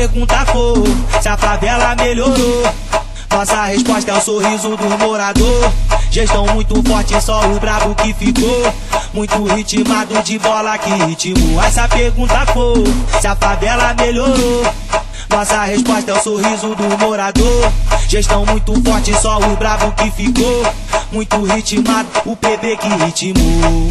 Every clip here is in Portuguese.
pergunta for se a favela melhorou. Nossa resposta é o sorriso do morador. Gestão muito forte, só o brabo que ficou. Muito ritmado de bola que ritmou. Essa pergunta for se a favela melhorou. Nossa resposta é o sorriso do morador. Gestão muito forte, só o brabo que ficou. Muito ritmado, o PB que ritmou.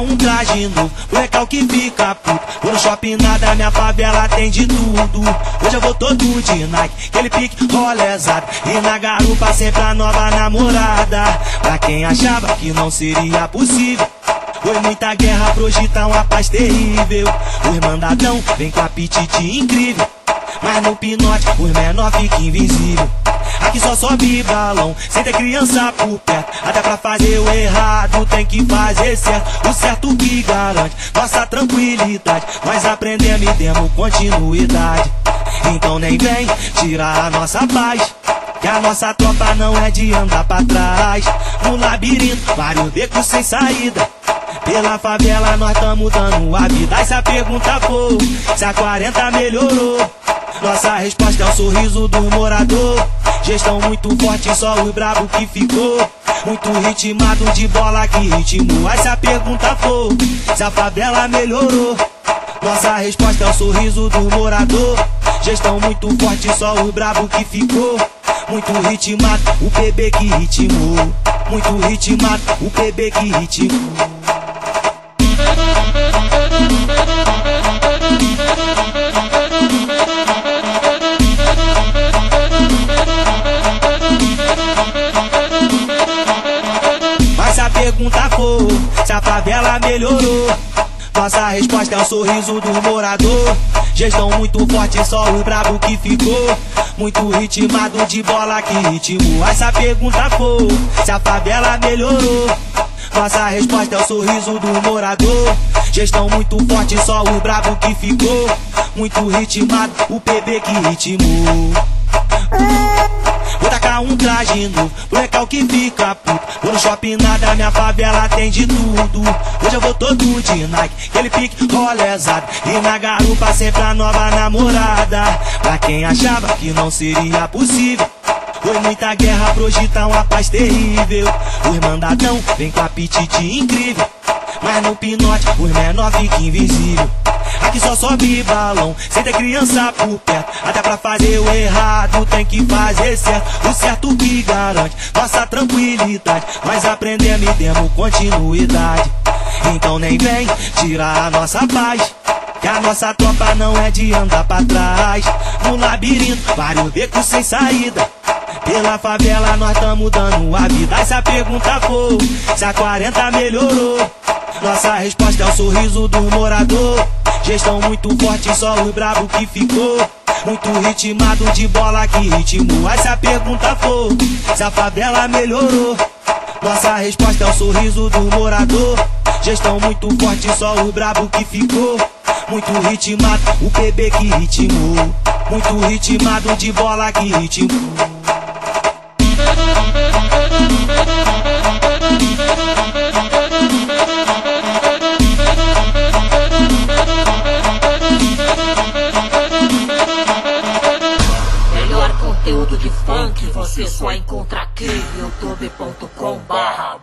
Um traje novo, o recal que fica puto. Vou no shopping nada, minha favela tem de tudo. Hoje eu vou todo de Nike, aquele pique rolezado. E na garupa sempre a nova namorada. Pra quem achava que não seria possível. Foi muita guerra hoje tá uma paz terrível. Os mandadão vem com apetite incrível. Mas no pinote os menor fica invisível. Aqui só sobe balão, sem ter criança por perto. Até pra fazer o errado tem que fazer certo. O certo que garante nossa tranquilidade. Nós aprendemos e demos continuidade. Então nem vem tirar a nossa paz. Que a nossa tropa não é de andar pra trás. No labirinto, vários becos sem saída. Pela favela nós tamo dando a vida. Essa pergunta for se a 40 melhorou. Nossa resposta é o sorriso do morador. Gestão muito forte, só o brabo que ficou. Muito ritmado de bola que ritmou. Essa pergunta for se a favela melhorou. Nossa resposta é o sorriso do morador. Gestão muito forte, só o brabo que ficou. Muito ritmado, o PB que ritmou. Muito ritmado, o PB que ritmou. A favela melhorou. Nossa resposta é o sorriso do morador. Gestão muito forte, só o brabo que ficou. Muito ritmado de bola que ritmou. Essa pergunta for se a favela melhorou. Nossa resposta é o sorriso do morador. Gestão muito forte, só o brabo que ficou. Muito ritmado, o PB que ritmou. Um traje novo, pro recal que fica puto. Vou no shopping nada, minha favela tem de tudo. Hoje eu vou todo de Nike, aquele pique rolezado. E na garupa sempre a nova namorada. Pra quem achava que não seria possível. Foi muita guerra hoje tá uma paz terrível. Os mandadão vem com apetite incrível. Mas no pinote os menor fica invisível. Aqui só sobe balão, sem ter criança por perto. Até pra fazer o errado tem que fazer certo. O certo que garante nossa tranquilidade. Nós aprendemos e demos continuidade. Então nem vem tirar a nossa paz. Que a nossa tropa não é de andar pra trás. No labirinto, vários becos sem saída. Pela favela nós tamo dando a vida. Essa pergunta for se a 40 melhorou. Nossa resposta é o sorriso do morador. Gestão muito forte, só o brabo que ficou. Muito ritmado de bola que ritmou. Essa pergunta for se a favela melhorou. Nossa resposta é o sorriso do morador. Gestão muito forte, só o brabo que ficou. Muito ritmado, o PB que ritmou. Muito ritmado de bola que ritmou. Tudo de funk você só encontra aqui. youtube.com barra